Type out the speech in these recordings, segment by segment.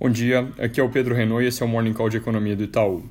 Bom dia, aqui é o Pedro Renault e esse é o Morning Call de Economia do Itaú.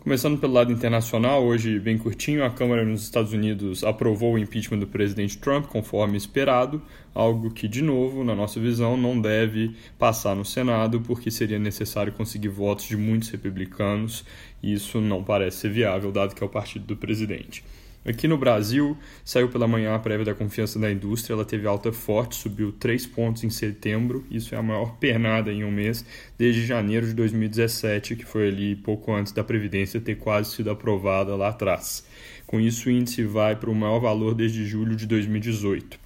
Começando pelo lado internacional, hoje bem curtinho, a Câmara nos Estados Unidos aprovou o impeachment do presidente Trump conforme esperado, algo que, de novo, na nossa visão, não deve passar no Senado porque seria necessário conseguir votos de muitos republicanos e isso não parece ser viável, dado que é o partido do presidente. Aqui no Brasil, saiu pela manhã a prévia da confiança da indústria, ela teve alta forte, subiu 3 pontos em setembro, isso é a maior pernada em um mês desde janeiro de 2017, que foi ali pouco antes da Previdência ter quase sido aprovada lá atrás. Com isso, o índice vai para o maior valor desde julho de 2018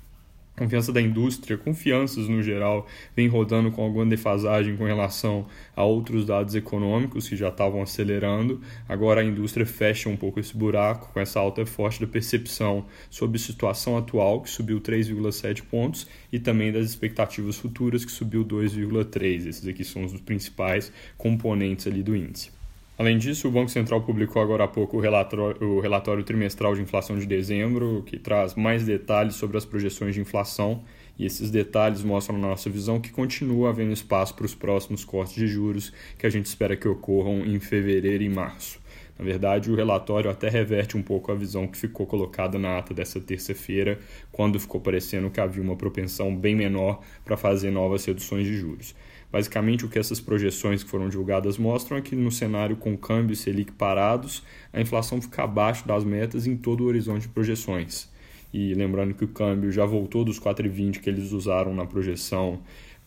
confiança da indústria, confianças no geral, vem rodando com alguma defasagem com relação a outros dados econômicos que já estavam acelerando. Agora a indústria fecha um pouco esse buraco com essa alta forte da percepção sobre a situação atual, que subiu 3,7 pontos, e também das expectativas futuras, que subiu 2,3. Esses aqui são os principais componentes ali do índice. Além disso, o Banco Central publicou agora há pouco o relatório, o relatório, trimestral de inflação de dezembro, que traz mais detalhes sobre as projeções de inflação. E esses detalhes mostram, na nossa visão, que continua havendo espaço para os próximos cortes de juros que a gente espera que ocorram em fevereiro e março. Na verdade, o relatório até reverte um pouco a visão que ficou colocada na ata dessa terça-feira, quando ficou parecendo que havia uma propensão bem menor para fazer novas reduções de juros. Basicamente, o que essas projeções que foram divulgadas mostram é que no cenário com câmbio Selic parados, a inflação fica abaixo das metas em todo o horizonte de projeções. E lembrando que o câmbio já voltou dos 4,20 que eles usaram na projeção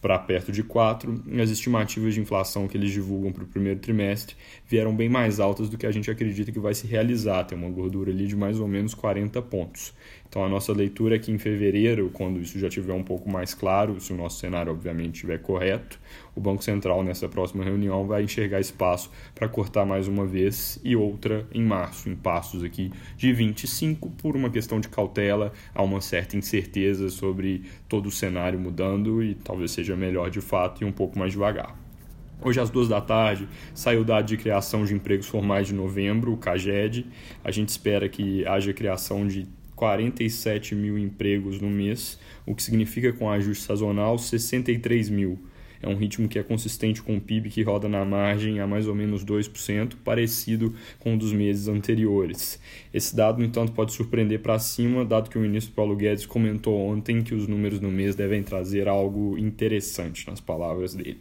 para perto de 4, as estimativas de inflação que eles divulgam para o primeiro trimestre vieram bem mais altas do que a gente acredita que vai se realizar, tem uma gordura ali de mais ou menos 40 pontos. Então a nossa leitura é que em fevereiro, quando isso já estiver um pouco mais claro, se o nosso cenário obviamente estiver correto, o Banco Central nessa próxima reunião vai enxergar espaço para cortar mais uma vez e outra em março, em passos aqui de 25 por uma questão de cautela, há uma certa incerteza sobre todo o cenário mudando e talvez seja melhor de fato e um pouco mais devagar. Hoje, às duas da tarde, saiu o dado de criação de empregos formais de novembro, o CAGED. A gente espera que haja criação de 47 mil empregos no mês, o que significa, com ajuste sazonal, 63 mil. É um ritmo que é consistente com o PIB que roda na margem a mais ou menos 2%, parecido com o dos meses anteriores. Esse dado, no entanto, pode surpreender para cima, dado que o ministro Paulo Guedes comentou ontem que os números no mês devem trazer algo interessante, nas palavras dele.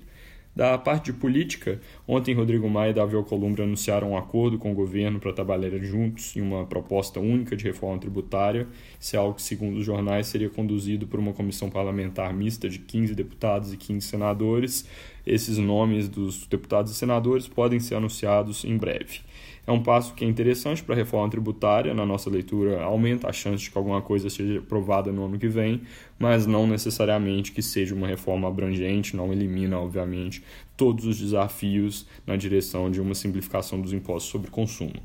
Da parte de política, ontem Rodrigo Maia e Davi Alcolumbre anunciaram um acordo com o governo para trabalhar juntos em uma proposta única de reforma tributária. Isso é algo que, segundo os jornais, seria conduzido por uma comissão parlamentar mista de 15 deputados e 15 senadores. Esses nomes dos deputados e senadores podem ser anunciados em breve. É um passo que é interessante para a reforma tributária, na nossa leitura, aumenta a chance de que alguma coisa seja aprovada no ano que vem, mas não necessariamente que seja uma reforma abrangente, não elimina, obviamente, todos os desafios na direção de uma simplificação dos impostos sobre consumo.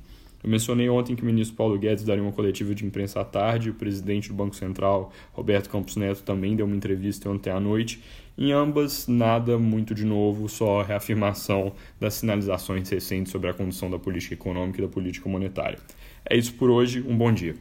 Eu mencionei ontem que o ministro Paulo Guedes daria uma coletiva de imprensa à tarde, o presidente do Banco Central, Roberto Campos Neto, também deu uma entrevista ontem à noite. Em ambas, nada muito de novo, só reafirmação das sinalizações recentes sobre a condução da política econômica e da política monetária. É isso por hoje, um bom dia.